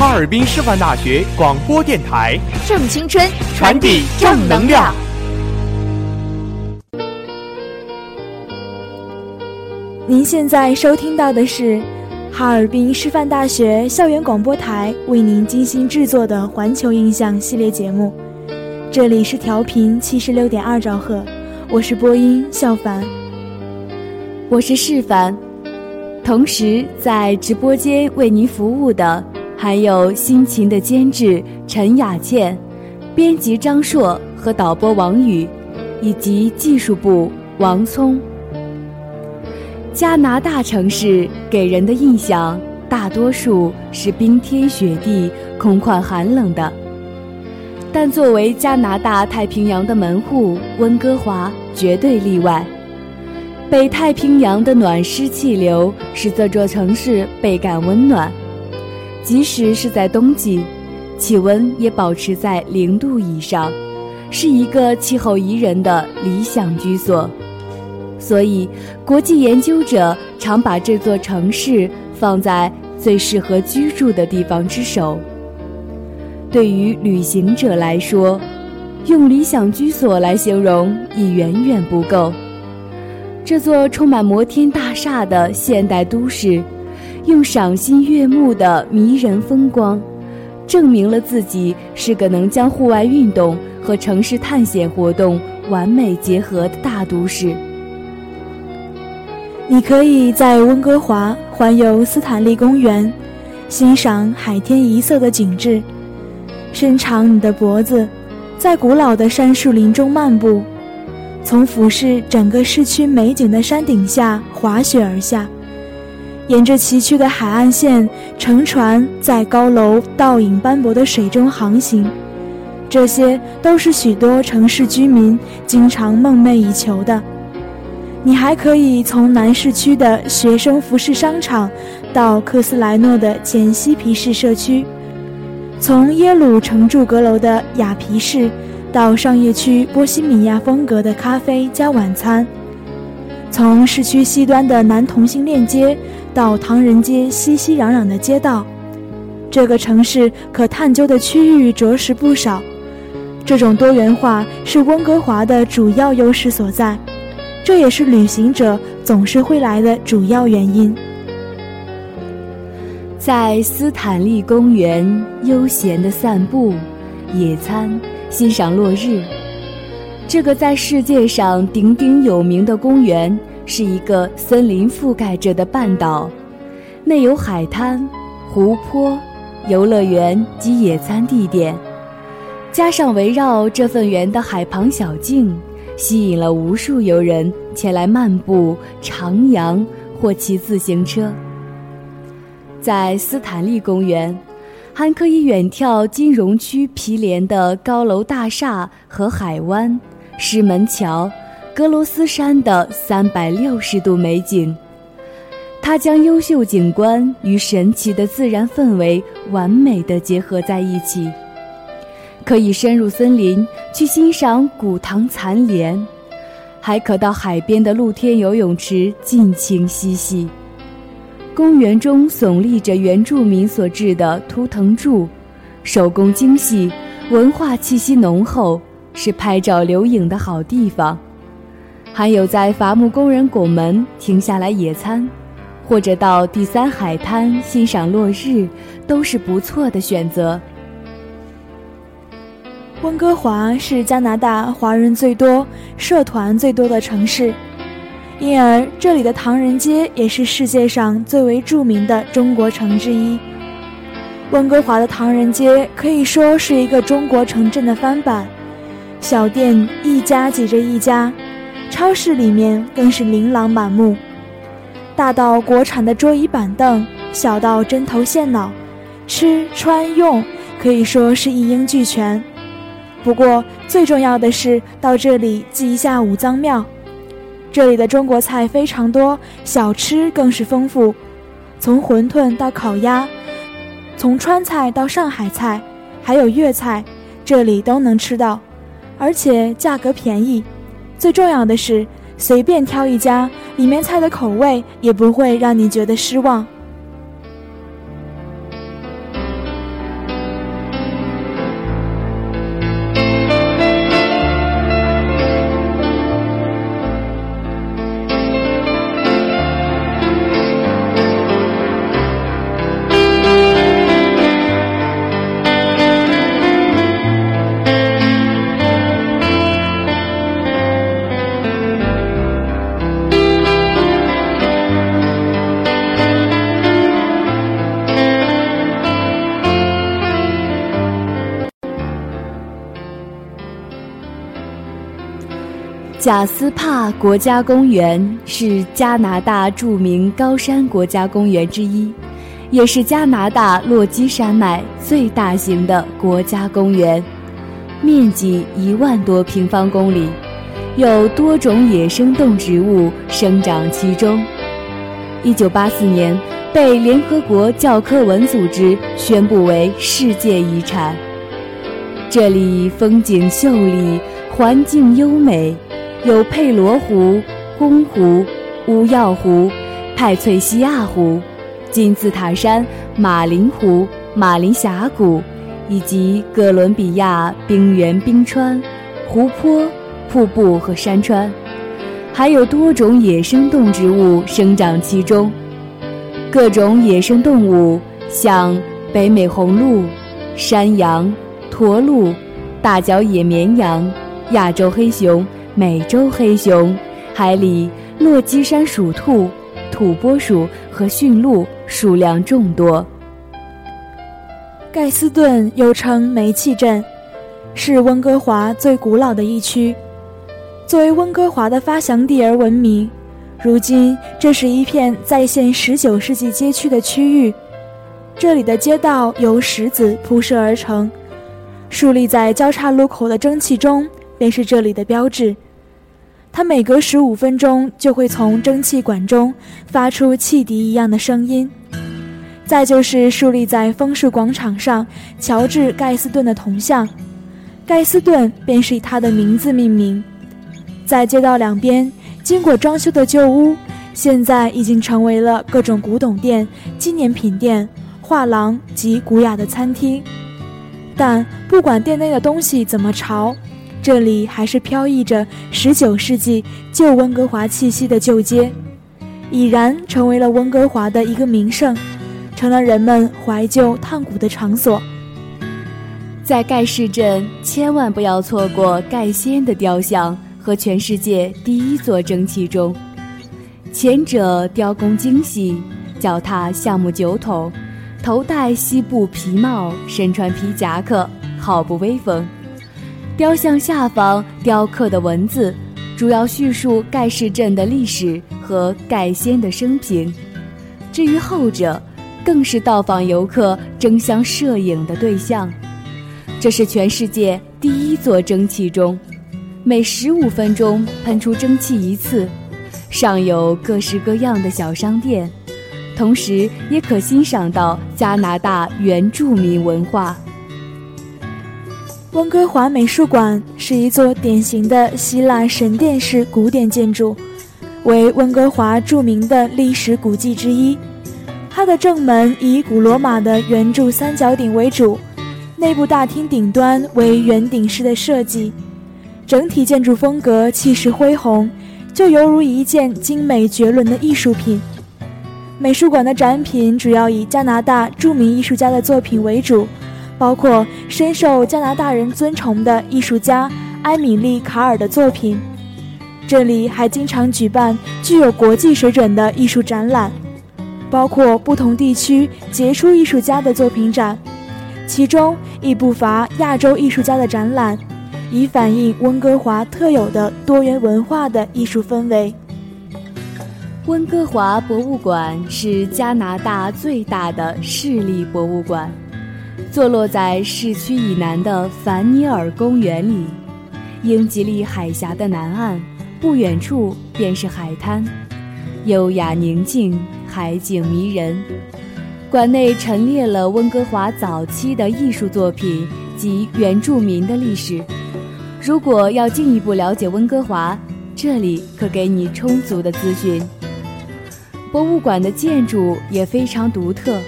哈尔滨师范大学广播电台，正青春，传递正能量。您现在收听到的是哈尔滨师范大学校园广播台为您精心制作的《环球印象》系列节目，这里是调频七十六点二兆赫，我是播音笑凡，我是世凡，同时在直播间为您服务的。还有辛勤的监制陈雅倩，编辑张硕和导播王宇，以及技术部王聪。加拿大城市给人的印象大多数是冰天雪地、空旷寒冷的，但作为加拿大太平洋的门户，温哥华绝对例外。北太平洋的暖湿气流使这座城市倍感温暖。即使是在冬季，气温也保持在零度以上，是一个气候宜人的理想居所。所以，国际研究者常把这座城市放在最适合居住的地方之首。对于旅行者来说，用理想居所来形容已远远不够。这座充满摩天大厦的现代都市。用赏心悦目的迷人风光，证明了自己是个能将户外运动和城市探险活动完美结合的大都市。你可以在温哥华环游斯坦利公园，欣赏海天一色的景致；伸长你的脖子，在古老的杉树林中漫步，从俯视整个市区美景的山顶下滑雪而下。沿着崎岖的海岸线，乘船在高楼倒影斑驳的水中航行，这些都是许多城市居民经常梦寐以求的。你还可以从南市区的学生服饰商场，到克斯莱诺的简西皮市社区，从耶鲁城住阁楼的雅皮士，到商业区波西米亚风格的咖啡加晚餐，从市区西端的男同性恋街。到唐人街熙熙攘攘的街道，这个城市可探究的区域着实不少。这种多元化是温哥华的主要优势所在，这也是旅行者总是会来的主要原因。在斯坦利公园悠闲的散步、野餐、欣赏落日，这个在世界上鼎鼎有名的公园。是一个森林覆盖着的半岛，内有海滩、湖泊、游乐园及野餐地点，加上围绕这份园的海旁小径，吸引了无数游人前来漫步、徜徉或骑自行车。在斯坦利公园，还可以远眺金融区毗连的高楼大厦和海湾、石门桥、格罗斯山的三百六十度美景。它将优秀景观与神奇的自然氛围完美的结合在一起。可以深入森林去欣赏古唐残莲，还可到海边的露天游泳池尽情嬉戏。公园中耸立着原住民所制的图腾柱，手工精细，文化气息浓厚，是拍照留影的好地方。还有在伐木工人拱门停下来野餐，或者到第三海滩欣赏落日，都是不错的选择。温哥华是加拿大华人最多、社团最多的城市，因而这里的唐人街也是世界上最为著名的中国城之一。温哥华的唐人街可以说是一个中国城镇的翻版，小店一家挤着一家，超市里面更是琳琅满目，大到国产的桌椅板凳，小到针头线脑，吃穿用可以说是一应俱全。不过最重要的是到这里祭一下五脏庙。这里的中国菜非常多，小吃更是丰富，从馄饨到烤鸭，从川菜到上海菜，还有粤菜，这里都能吃到，而且价格便宜。最重要的是，随便挑一家，里面菜的口味也不会让你觉得失望。贾斯帕国家公园是加拿大著名高山国家公园之一，也是加拿大落基山脉最大型的国家公园，面积一万多平方公里，有多种野生动植物生长其中。一九八四年被联合国教科文组织宣布为世界遗产。这里风景秀丽，环境优美。有佩罗湖、公湖、乌药湖、派翠西亚湖、金字塔山、马林湖、马林峡谷，以及哥伦比亚冰原冰川、湖泊、瀑布和山川，还有多种野生动植物生长其中。各种野生动物，像北美红鹿、山羊、驼鹿、大角野绵羊、亚洲黑熊。美洲黑熊、海里落基山鼠兔、土拨鼠和驯鹿数量众多。盖斯顿又称煤气镇，是温哥华最古老的一区，作为温哥华的发祥地而闻名。如今，这是一片再现19世纪街区的区域，这里的街道由石子铺设而成，竖立在交叉路口的蒸汽钟。便是这里的标志，它每隔十五分钟就会从蒸汽管中发出汽笛一样的声音。再就是竖立在枫树广场上乔治·盖斯顿的铜像，盖斯顿便是以他的名字命名。在街道两边，经过装修的旧屋，现在已经成为了各种古董店、纪念品店、画廊及古雅的餐厅。但不管店内的东西怎么潮。这里还是飘逸着19世纪旧温哥华气息的旧街，已然成为了温哥华的一个名胜，成了人们怀旧探古的场所。在盖世镇，千万不要错过盖先的雕像和全世界第一座蒸汽钟。前者雕工精细，脚踏橡木酒桶，头戴西部皮帽，身穿皮夹克，好不威风。雕像下方雕刻的文字，主要叙述盖世镇的历史和盖先的生平。至于后者，更是到访游客争相摄影的对象。这是全世界第一座蒸汽钟，每十五分钟喷出蒸汽一次，上有各式各样的小商店，同时也可欣赏到加拿大原住民文化。温哥华美术馆是一座典型的希腊神殿式古典建筑，为温哥华著名的历史古迹之一。它的正门以古罗马的圆柱三角顶为主，内部大厅顶端为圆顶式的设计，整体建筑风格气势恢宏，就犹如一件精美绝伦的艺术品。美术馆的展品主要以加拿大著名艺术家的作品为主。包括深受加拿大人尊崇的艺术家埃米利·卡尔的作品。这里还经常举办具有国际水准的艺术展览，包括不同地区杰出艺术家的作品展，其中亦不乏亚洲艺术家的展览，以反映温哥华特有的多元文化的艺术氛围。温哥华博物馆是加拿大最大的市立博物馆。坐落在市区以南的凡尼尔公园里，英吉利海峡的南岸，不远处便是海滩，优雅宁静，海景迷人。馆内陈列了温哥华早期的艺术作品及原住民的历史。如果要进一步了解温哥华，这里可给你充足的资讯。博物馆的建筑也非常独特，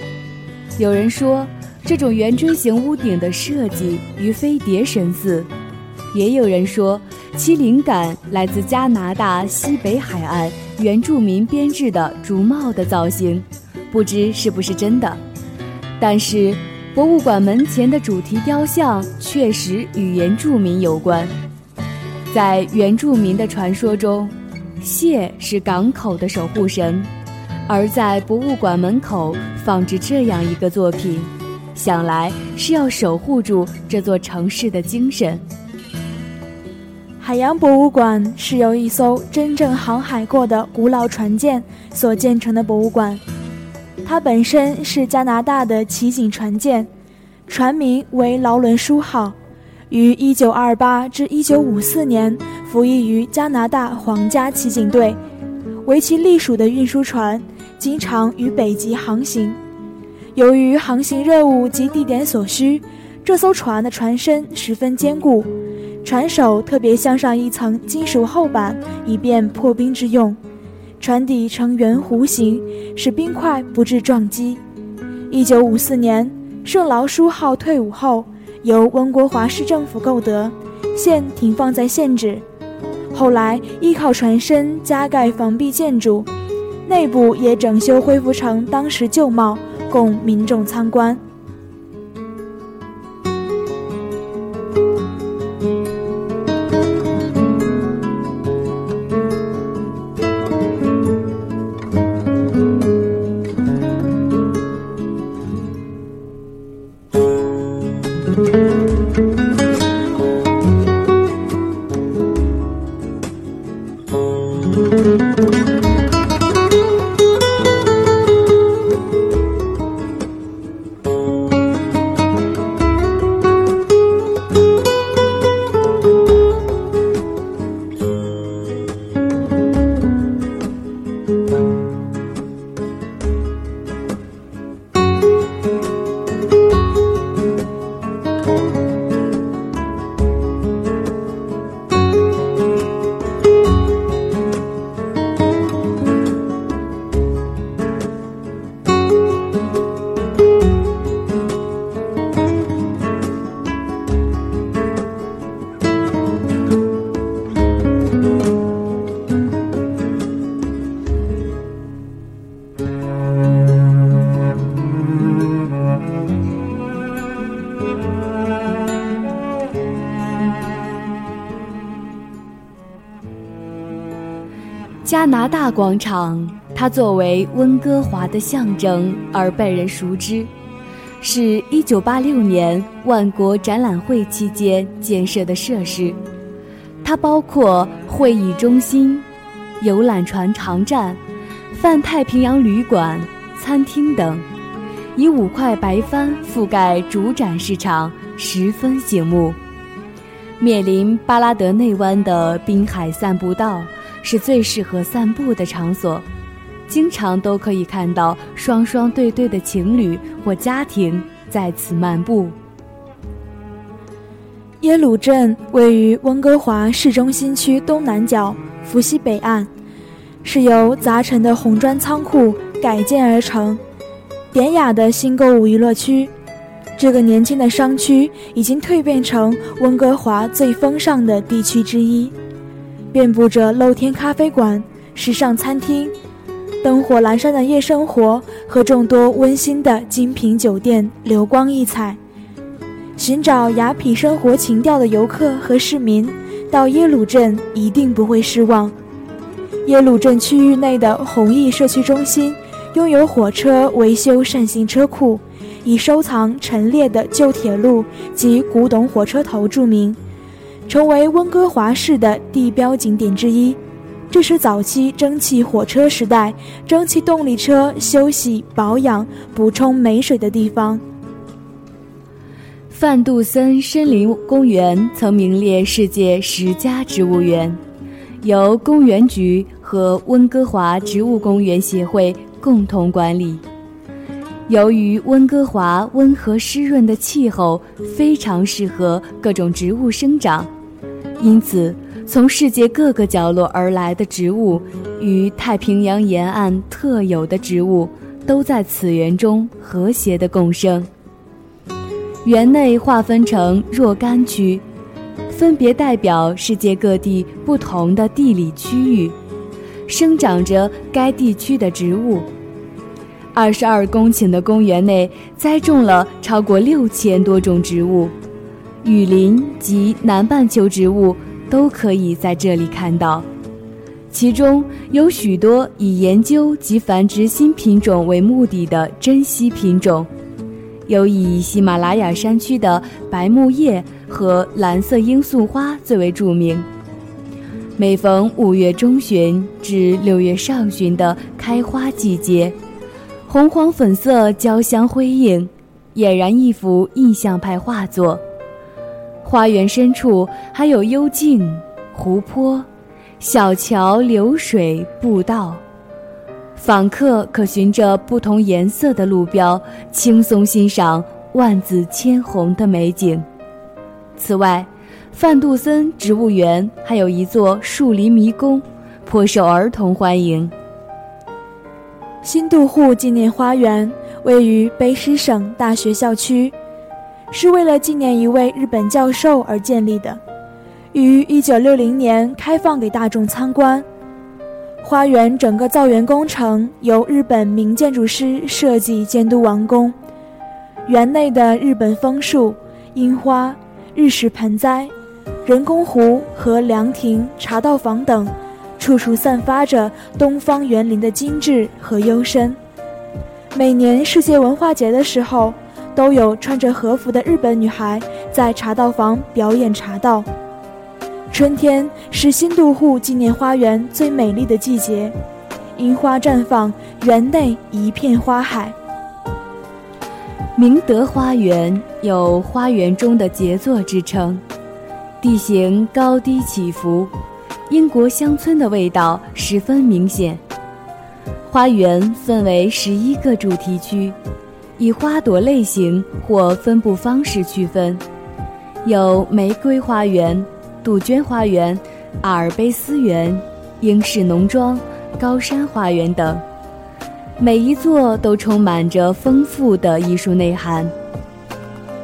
有人说。这种圆锥形屋顶的设计与飞碟神似，也有人说其灵感来自加拿大西北海岸原住民编制的竹帽的造型，不知是不是真的。但是博物馆门前的主题雕像确实与原住民有关。在原住民的传说中，蟹是港口的守护神，而在博物馆门口放置这样一个作品。想来是要守护住这座城市的精神。海洋博物馆是由一艘真正航海过的古老船舰所建成的博物馆，它本身是加拿大的骑警船舰，船名为劳伦书号，于1928至1954年服役于加拿大皇家骑警队，为其隶属的运输船，经常与北极航行。由于航行任务及地点所需，这艘船的船身十分坚固，船首特别镶上一层金属厚板，以便破冰之用。船底呈圆弧形，使冰块不致撞击。一九五四年，圣劳书号退伍后，由温哥华市政府购得，现停放在现址。后来依靠船身加盖防壁建筑，内部也整修恢复成当时旧貌。供民众参观。拿大广场，它作为温哥华的象征而被人熟知，是一九八六年万国展览会期间建设的设施。它包括会议中心、游览船航站、泛太平洋旅馆、餐厅等，以五块白帆覆盖主展市场，十分醒目。面临巴拉德内湾的滨海散步道是最适合散步的场所，经常都可以看到双双对对的情侣或家庭在此漫步。耶鲁镇位于温哥华市中心区东南角福西北岸，是由杂陈的红砖仓库改建而成，典雅的新购物娱乐区。这个年轻的商区已经蜕变成温哥华最风尚的地区之一，遍布着露天咖啡馆、时尚餐厅、灯火阑珊的夜生活和众多温馨的精品酒店，流光溢彩。寻找雅痞生活情调的游客和市民，到耶鲁镇一定不会失望。耶鲁镇区域内的弘毅社区中心拥有火车维修扇形车库，以收藏陈列的旧铁路及古董火车头著名，成为温哥华市的地标景点之一。这是早期蒸汽火车时代蒸汽动力车休息、保养、补充煤水的地方。范杜森森林公园曾名列世界十佳植物园，由公园局和温哥华植物公园协会共同管理。由于温哥华温和湿润的气候非常适合各种植物生长，因此从世界各个角落而来的植物与太平洋沿岸特有的植物都在此园中和谐的共生。园内划分成若干区，分别代表世界各地不同的地理区域，生长着该地区的植物。二十二公顷的公园内栽种了超过六千多种植物，雨林及南半球植物都可以在这里看到，其中有许多以研究及繁殖新品种为目的的珍稀品种。有以喜马拉雅山区的白木叶和蓝色罂粟花最为著名。每逢五月中旬至六月上旬的开花季节，红黄粉色交相辉映，俨然一幅印象派画作。花园深处还有幽静、湖泊、小桥流水、步道。访客可循着不同颜色的路标，轻松欣赏万紫千红的美景。此外，范杜森植物园还有一座树林迷宫，颇受儿童欢迎。新渡户纪念花园位于卑诗省大学校区，是为了纪念一位日本教授而建立的，于1960年开放给大众参观。花园整个造园工程由日本名建筑师设计监督完工。园内的日本枫树、樱花、日式盆栽、人工湖和凉亭、茶道房等，处处散发着东方园林的精致和幽深。每年世界文化节的时候，都有穿着和服的日本女孩在茶道房表演茶道。春天是新渡户纪念花园最美丽的季节，樱花绽放，园内一片花海。明德花园有“花园中的杰作”之称，地形高低起伏，英国乡村的味道十分明显。花园分为十一个主题区，以花朵类型或分布方式区分，有玫瑰花园。杜鹃花园、阿尔卑斯园、英式农庄、高山花园等，每一座都充满着丰富的艺术内涵。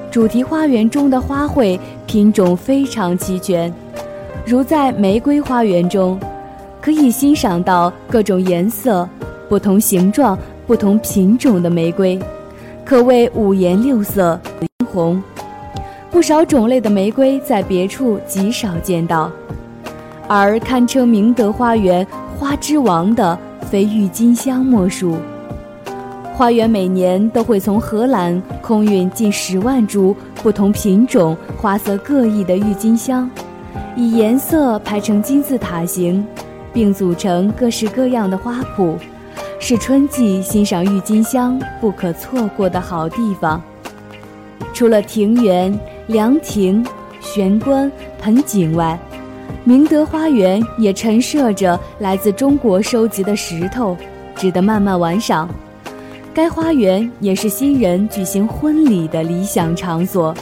主题花园中的花卉品种非常齐全，如在玫瑰花园中，可以欣赏到各种颜色、不同形状、不同品种的玫瑰，可谓五颜六色、红。不少种类的玫瑰在别处极少见到，而堪称明德花园花之王的非郁金香莫属。花园每年都会从荷兰空运近十万株不同品种、花色各异的郁金香，以颜色排成金字塔形，并组成各式各样的花圃，是春季欣赏郁金香不可错过的好地方。除了庭园、凉亭、玄关、盆景外，明德花园也陈设着来自中国收集的石头，值得慢慢玩赏。该花园也是新人举行婚礼的理想场所。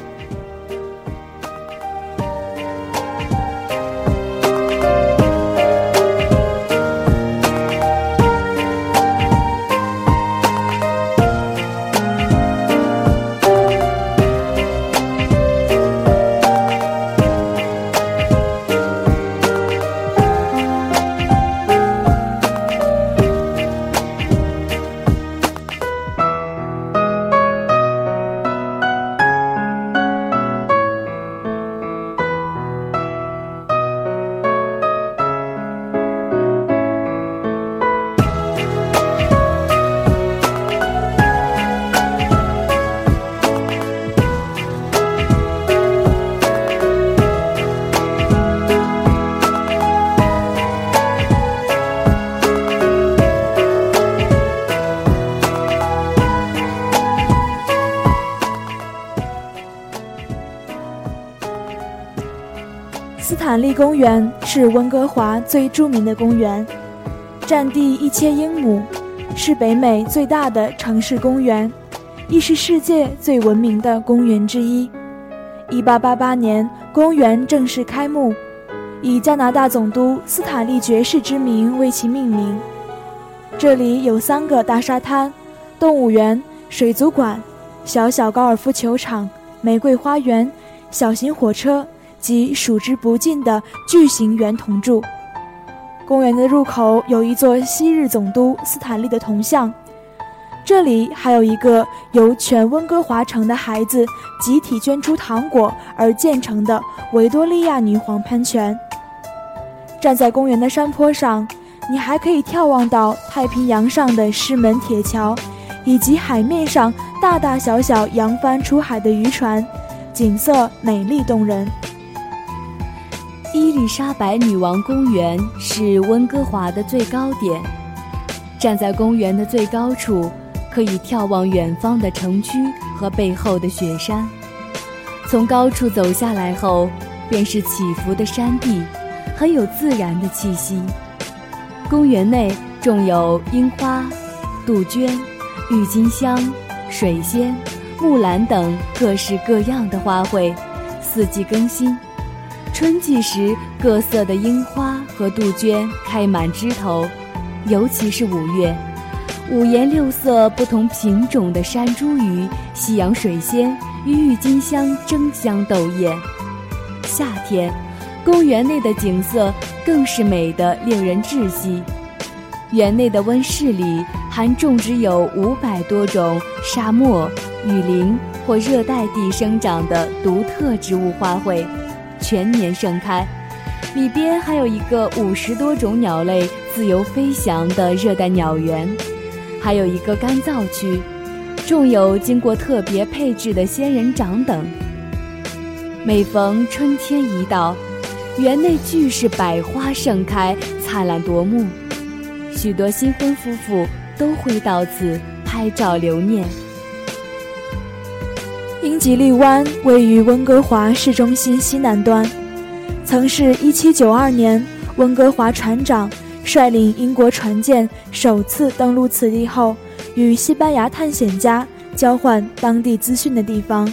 公园是温哥华最著名的公园，占地一千英亩，是北美最大的城市公园，亦是世界最闻名的公园之一。一八八八年，公园正式开幕，以加拿大总督斯坦利爵士之名为其命名。这里有三个大沙滩、动物园、水族馆、小小高尔夫球场、玫瑰花园、小型火车。及数之不尽的巨型圆铜柱。公园的入口有一座昔日总督斯坦利的铜像，这里还有一个由全温哥华城的孩子集体捐出糖果而建成的维多利亚女皇喷泉。站在公园的山坡上，你还可以眺望到太平洋上的狮门铁桥，以及海面上大大小小扬帆出海的渔船，景色美丽动人。伊丽莎白女王公园是温哥华的最高点，站在公园的最高处，可以眺望远方的城区和背后的雪山。从高处走下来后，便是起伏的山地，很有自然的气息。公园内种有樱花、杜鹃、郁金香、水仙、木兰等各式各样的花卉，四季更新。春季时，各色的樱花和杜鹃开满枝头，尤其是五月，五颜六色、不同品种的山茱萸、西洋水仙与郁金香争相斗艳。夏天，公园内的景色更是美得令人窒息。园内的温室里还种植有五百多种沙漠、雨林或热带地生长的独特植物花卉。全年盛开，里边还有一个五十多种鸟类自由飞翔的热带鸟园，还有一个干燥区，种有经过特别配置的仙人掌等。每逢春天一到，园内俱是百花盛开，灿烂夺目，许多新婚夫妇都会到此拍照留念。英吉利湾位于温哥华市中心西南端，曾是一七九二年温哥华船长率领英国船舰首次登陆此地后，与西班牙探险家交换当地资讯的地方。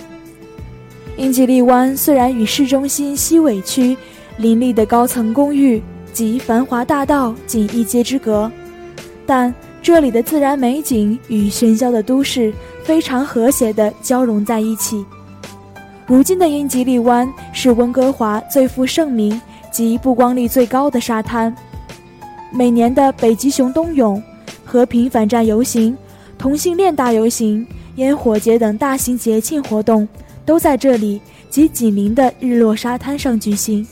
英吉利湾虽然与市中心西尾区林立的高层公寓及繁华大道仅一街之隔，但这里的自然美景与喧嚣的都市。非常和谐地交融在一起。如今的英吉利湾是温哥华最负盛名及曝光率最高的沙滩。每年的北极熊冬泳、和平反战游行、同性恋大游行、烟火节等大型节庆活动都在这里及紧邻的日落沙滩上举行。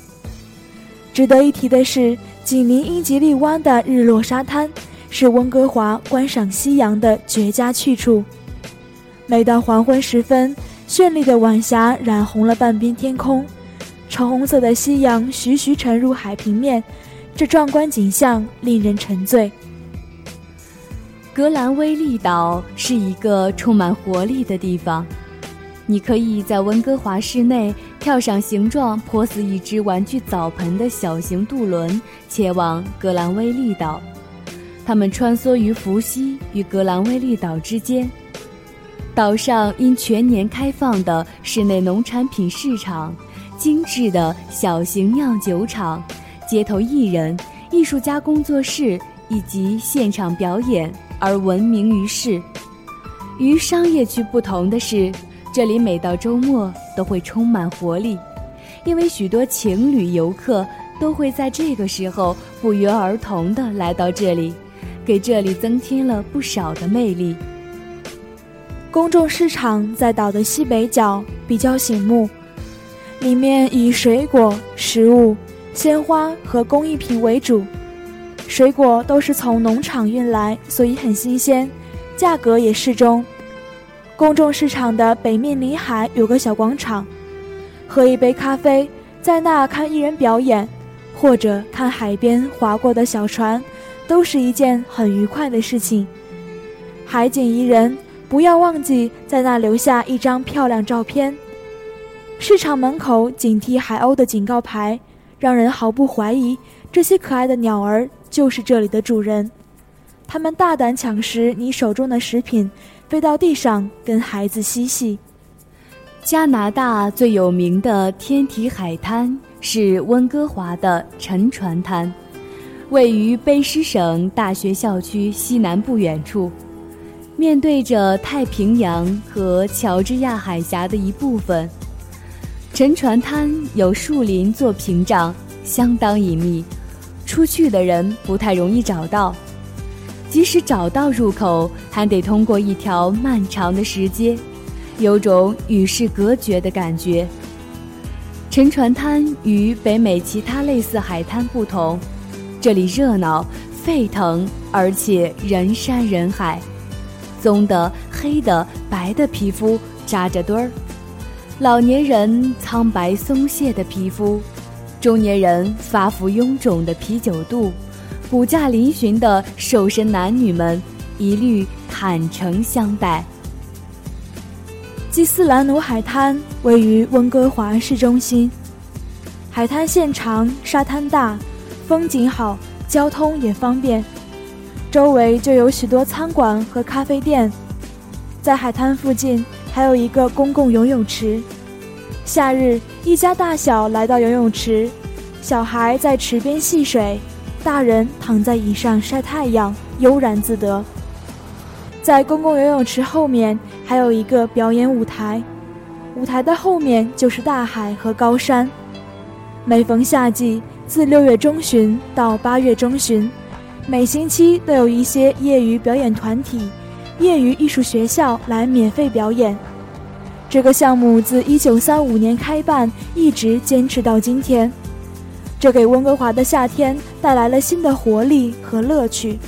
值得一提的是，紧邻英吉利湾的日落沙滩是温哥华观赏夕阳的绝佳去处。每到黄昏时分，绚丽的晚霞染红了半边天空，橙红色的夕阳徐徐沉入海平面，这壮观景象令人沉醉。格兰威利岛是一个充满活力的地方，你可以在温哥华市内跳上形状颇似一只玩具澡盆的小型渡轮，前往格兰威利岛。它们穿梭于伏羲与格兰威利岛之间。岛上因全年开放的室内农产品市场、精致的小型酿酒厂、街头艺人、艺术家工作室以及现场表演。而闻名于世。与商业区不同的是，这里每到周末都会充满活力，因为许多情侣游客都会在这个时候不约而同地来到这里，给这里增添了不少的魅力。公众市场在岛的西北角，比较醒目，里面以水果、食物、鲜花和工艺品为主。水果都是从农场运来，所以很新鲜，价格也适中。公众市场的北面临海有个小广场，喝一杯咖啡，在那看艺人表演，或者看海边划过的小船，都是一件很愉快的事情。海景宜人，不要忘记在那留下一张漂亮照片。市场门口警惕海鸥的警告牌，让人毫不怀疑这些可爱的鸟儿。就是这里的主人，他们大胆抢食你手中的食品，飞到地上跟孩子嬉戏。加拿大最有名的天体海滩是温哥华的沉船滩，位于卑诗省大学校区西南不远处，面对着太平洋和乔治亚海峡的一部分。沉船滩有树林做屏障，相当隐秘。出去的人不太容易找到，即使找到入口，还得通过一条漫长的石阶，有种与世隔绝的感觉。沉船滩与北美其他类似海滩不同，这里热闹沸腾，而且人山人海。棕的、黑的、白的皮肤扎着堆儿，老年人苍白松懈的皮肤。中年人发福臃肿的啤酒肚，骨架嶙峋的瘦身男女们，一律坦诚相待。基斯兰努海滩位于温哥华市中心，海滩线长，沙滩大，风景好，交通也方便，周围就有许多餐馆和咖啡店。在海滩附近还有一个公共游泳池。夏日，一家大小来到游泳池，小孩在池边戏水，大人躺在椅上晒太阳，悠然自得。在公共游泳池后面还有一个表演舞台，舞台的后面就是大海和高山。每逢夏季，自六月中旬到八月中旬，每星期都有一些业余表演团体、业余艺术学校来免费表演。这个项目自1935年开办，一直坚持到今天，这给温哥华的夏天带来了新的活力和乐趣。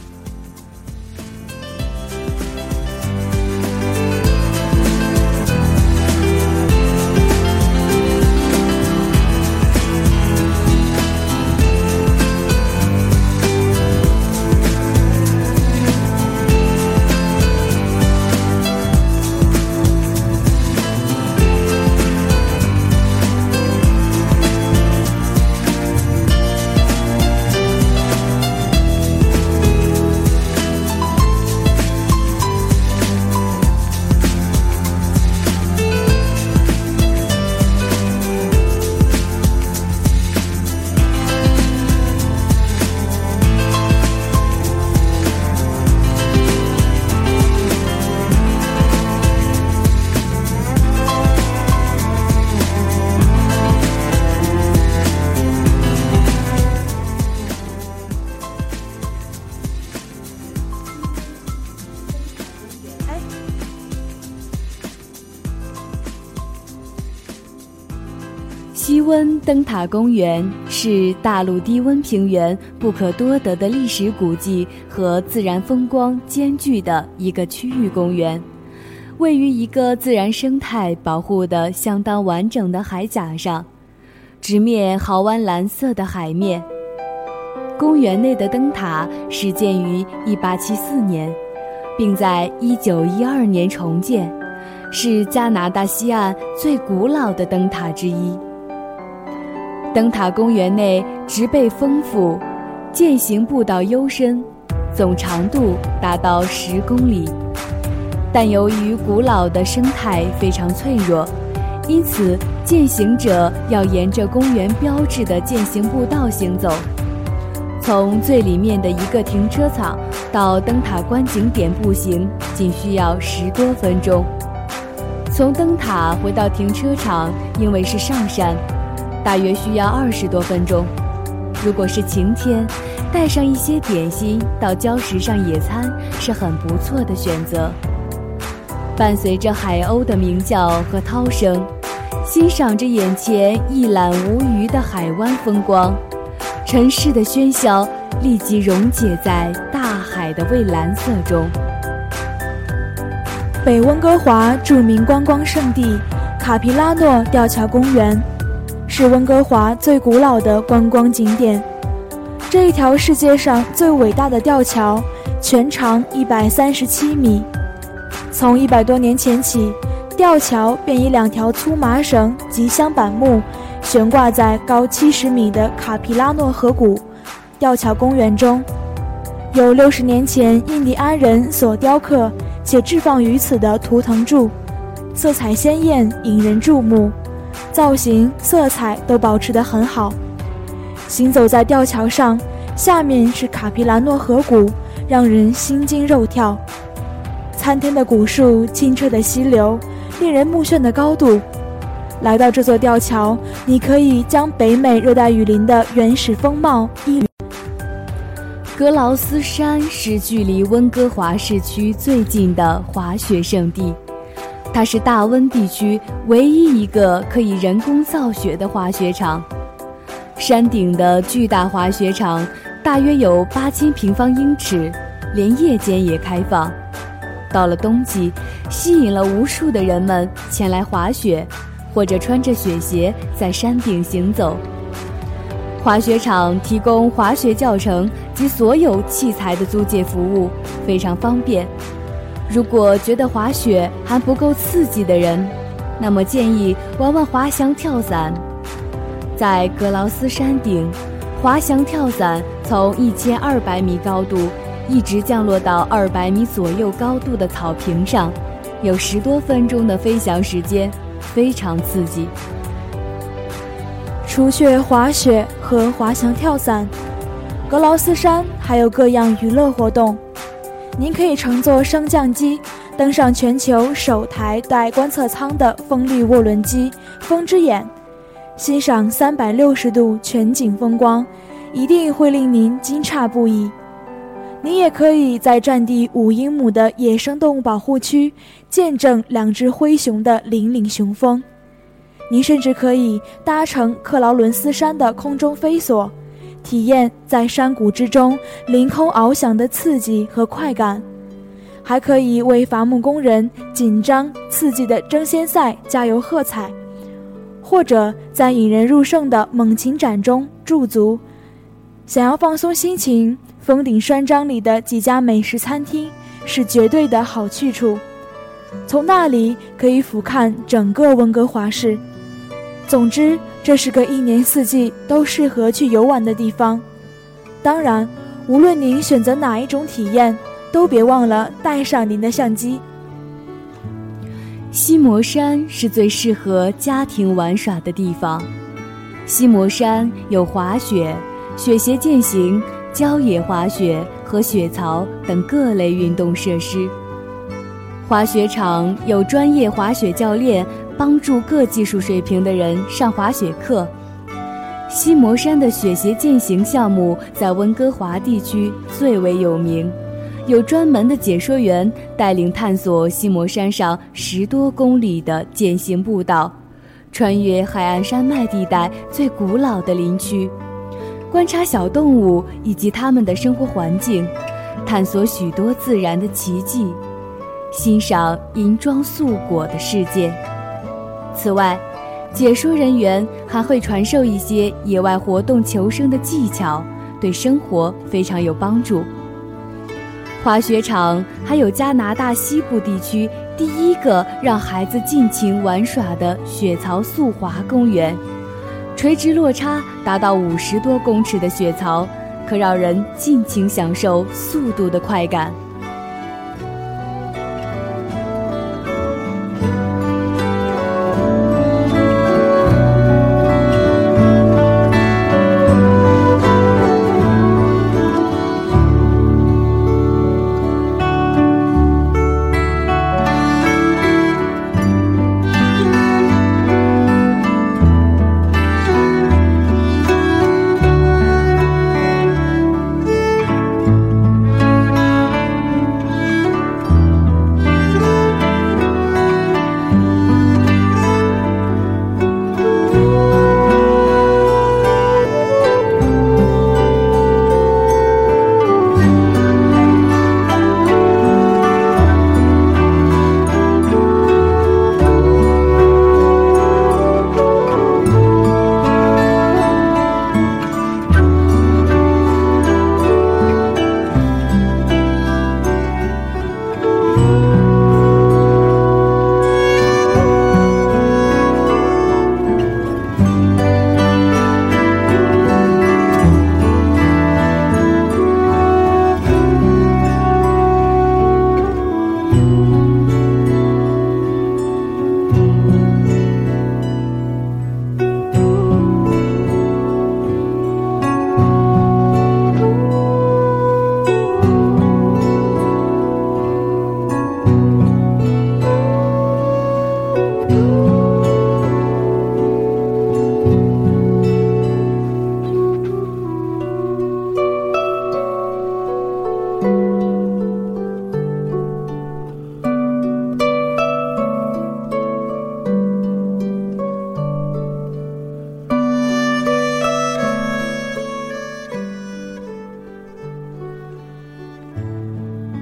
灯塔公园是大陆低温平原不可多得的历史古迹和自然风光兼具的一个区域公园，位于一个自然生态保护的相当完整的海甲上，直面豪湾蓝色的海面。公园内的灯塔始建于1874年，并在1912年重建，是加拿大西岸最古老的灯塔之一。灯塔公园内植被丰富，践行步道幽深，总长度达到十公里。但由于古老的生态非常脆弱，因此践行者要沿着公园标志的践行步道行走。从最里面的一个停车场到灯塔观景点步行，仅需要十多分钟。从灯塔回到停车场，因为是上山。大约需要二十多分钟。如果是晴天，带上一些点心到礁石上野餐是很不错的选择。伴随着海鸥的鸣叫和涛声，欣赏着眼前一览无余的海湾风光，城市的喧嚣立即溶解在大海的蔚蓝色中。北温哥华著名观光胜地卡皮拉诺吊桥公园。是温哥华最古老的观光景点，这一条世界上最伟大的吊桥，全长一百三十七米。从一百多年前起，吊桥便以两条粗麻绳及镶板木悬挂在高七十米的卡皮拉诺河谷吊桥公园中，有六十年前印第安人所雕刻且置放于此的图腾柱，色彩鲜艳，引人注目。造型、色彩都保持得很好。行走在吊桥上，下面是卡皮兰诺河谷，让人心惊肉跳。参天的古树、清澈的溪流、令人目眩的高度。来到这座吊桥，你可以将北美热带雨林的原始风貌一。格劳斯山是距离温哥华市区最近的滑雪胜地。它是大温地区唯一一个可以人工造雪的滑雪场。山顶的巨大滑雪场大约有八千平方英尺，连夜间也开放。到了冬季，吸引了无数的人们前来滑雪，或者穿着雪鞋在山顶行走。滑雪场提供滑雪教程及所有器材的租借服务，非常方便。如果觉得滑雪还不够刺激的人，那么建议玩玩滑翔跳伞。在格劳斯山顶，滑翔跳伞从一千二百米高度一直降落到二百米左右高度的草坪上，有十多分钟的飞翔时间，非常刺激。除却滑雪和滑翔跳伞，格劳斯山还有各样娱乐活动。您可以乘坐升降机登上全球首台带观测舱的风力涡轮机“风之眼”，欣赏三百六十度全景风光，一定会令您惊诧不已。您也可以在占地五英亩的野生动物保护区见证两只灰熊的凛凛雄风。您甚至可以搭乘克劳伦斯山的空中飞索。体验在山谷之中凌空翱翔的刺激和快感，还可以为伐木工人紧张刺激的争先赛加油喝彩，或者在引人入胜的猛禽展中驻足。想要放松心情，峰顶山庄里的几家美食餐厅是绝对的好去处，从那里可以俯瞰整个温哥华市。总之。这是个一年四季都适合去游玩的地方，当然，无论您选择哪一种体验，都别忘了带上您的相机。西摩山是最适合家庭玩耍的地方，西摩山有滑雪、雪鞋健行、郊野滑雪和雪槽等各类运动设施。滑雪场有专业滑雪教练。帮助各技术水平的人上滑雪课。西摩山的雪鞋践行项目在温哥华地区最为有名，有专门的解说员带领探索西摩山上十多公里的践行步道，穿越海岸山脉地带最古老的林区，观察小动物以及它们的生活环境，探索许多自然的奇迹，欣赏银装素裹的世界。此外，解说人员还会传授一些野外活动求生的技巧，对生活非常有帮助。滑雪场还有加拿大西部地区第一个让孩子尽情玩耍的雪槽速滑公园，垂直落差达到五十多公尺的雪槽，可让人尽情享受速度的快感。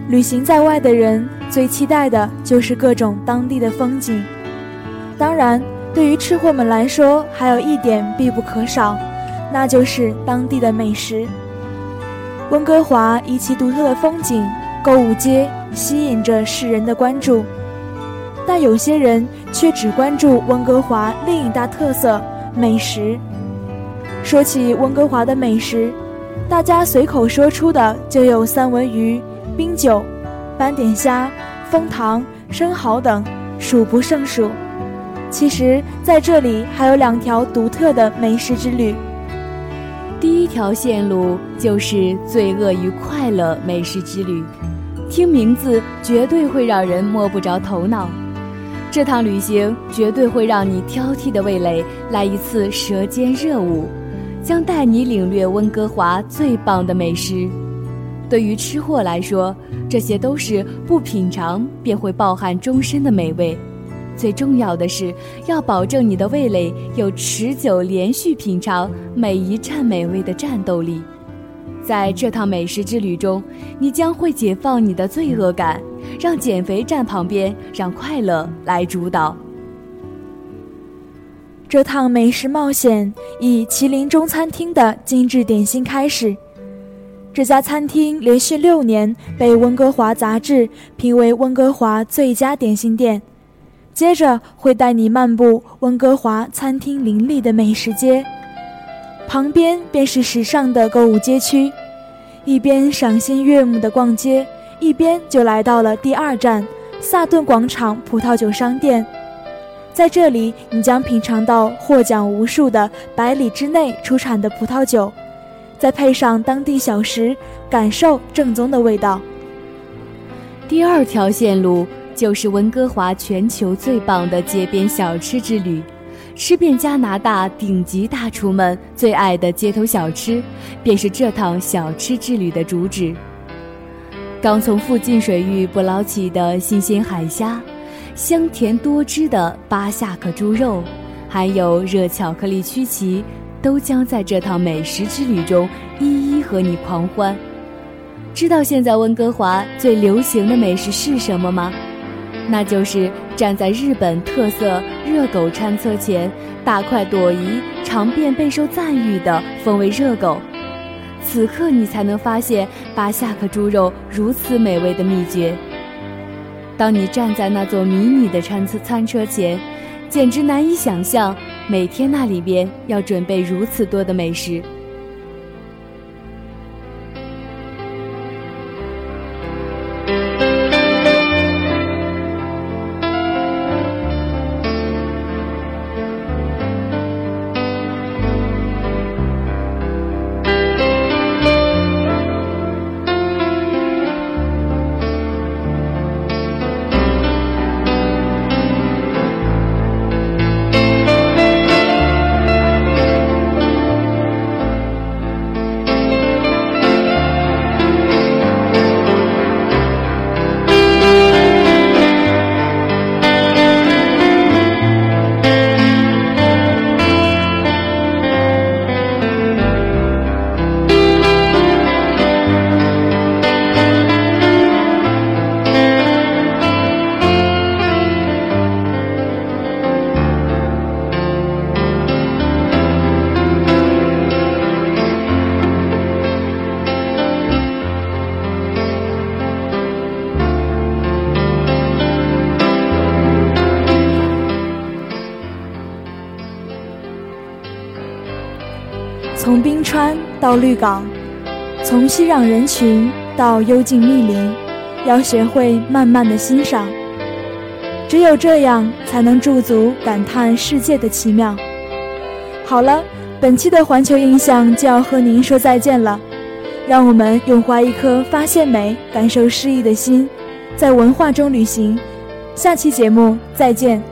旅行在外的人最期待的就是各种当地的风景。当然，对于吃货们来说，还有一点必不可少，那就是当地的美食。温哥华以其独特的风景、购物街吸引着世人的关注，但有些人却只关注温哥华另一大特色——美食。说起温哥华的美食，大家随口说出的就有三文鱼。冰酒、斑点虾、蜂糖、生蚝等，数不胜数。其实，在这里还有两条独特的美食之旅。第一条线路就是“罪恶与快乐”美食之旅，听名字绝对会让人摸不着头脑。这趟旅行绝对会让你挑剔的味蕾来一次舌尖热舞，将带你领略温哥华最棒的美食。对于吃货来说，这些都是不品尝便会抱憾终身的美味。最重要的是，要保证你的味蕾有持久连续品尝每一站美味的战斗力。在这趟美食之旅中，你将会解放你的罪恶感，让减肥站旁边，让快乐来主导。这趟美食冒险以麒麟中餐厅的精致点心开始。这家餐厅连续六年被《温哥华》杂志评为温哥华最佳点心店。接着会带你漫步温哥华餐厅林立的美食街，旁边便是时尚的购物街区。一边赏心悦目的逛街，一边就来到了第二站——萨顿广场葡萄酒商店。在这里，你将品尝到获奖无数的百里之内出产的葡萄酒。再配上当地小食，感受正宗的味道。第二条线路就是温哥华全球最棒的街边小吃之旅，吃遍加拿大顶级大厨们最爱的街头小吃，便是这趟小吃之旅的主旨。刚从附近水域捕捞起的新鲜海虾，香甜多汁的巴夏克猪肉，还有热巧克力曲奇。都将在这趟美食之旅中一一和你狂欢。知道现在温哥华最流行的美食是什么吗？那就是站在日本特色热狗餐车前大快朵颐、尝遍备受赞誉的风味热狗。此刻你才能发现巴夏克猪肉如此美味的秘诀。当你站在那座迷你的餐车餐车前，简直难以想象，每天那里边要准备如此多的美食。从冰川到绿港，从熙攘人群到幽静密林，要学会慢慢的欣赏。只有这样，才能驻足感叹世界的奇妙。好了，本期的环球印象就要和您说再见了。让我们用怀一颗发现美、感受诗意的心，在文化中旅行。下期节目再见。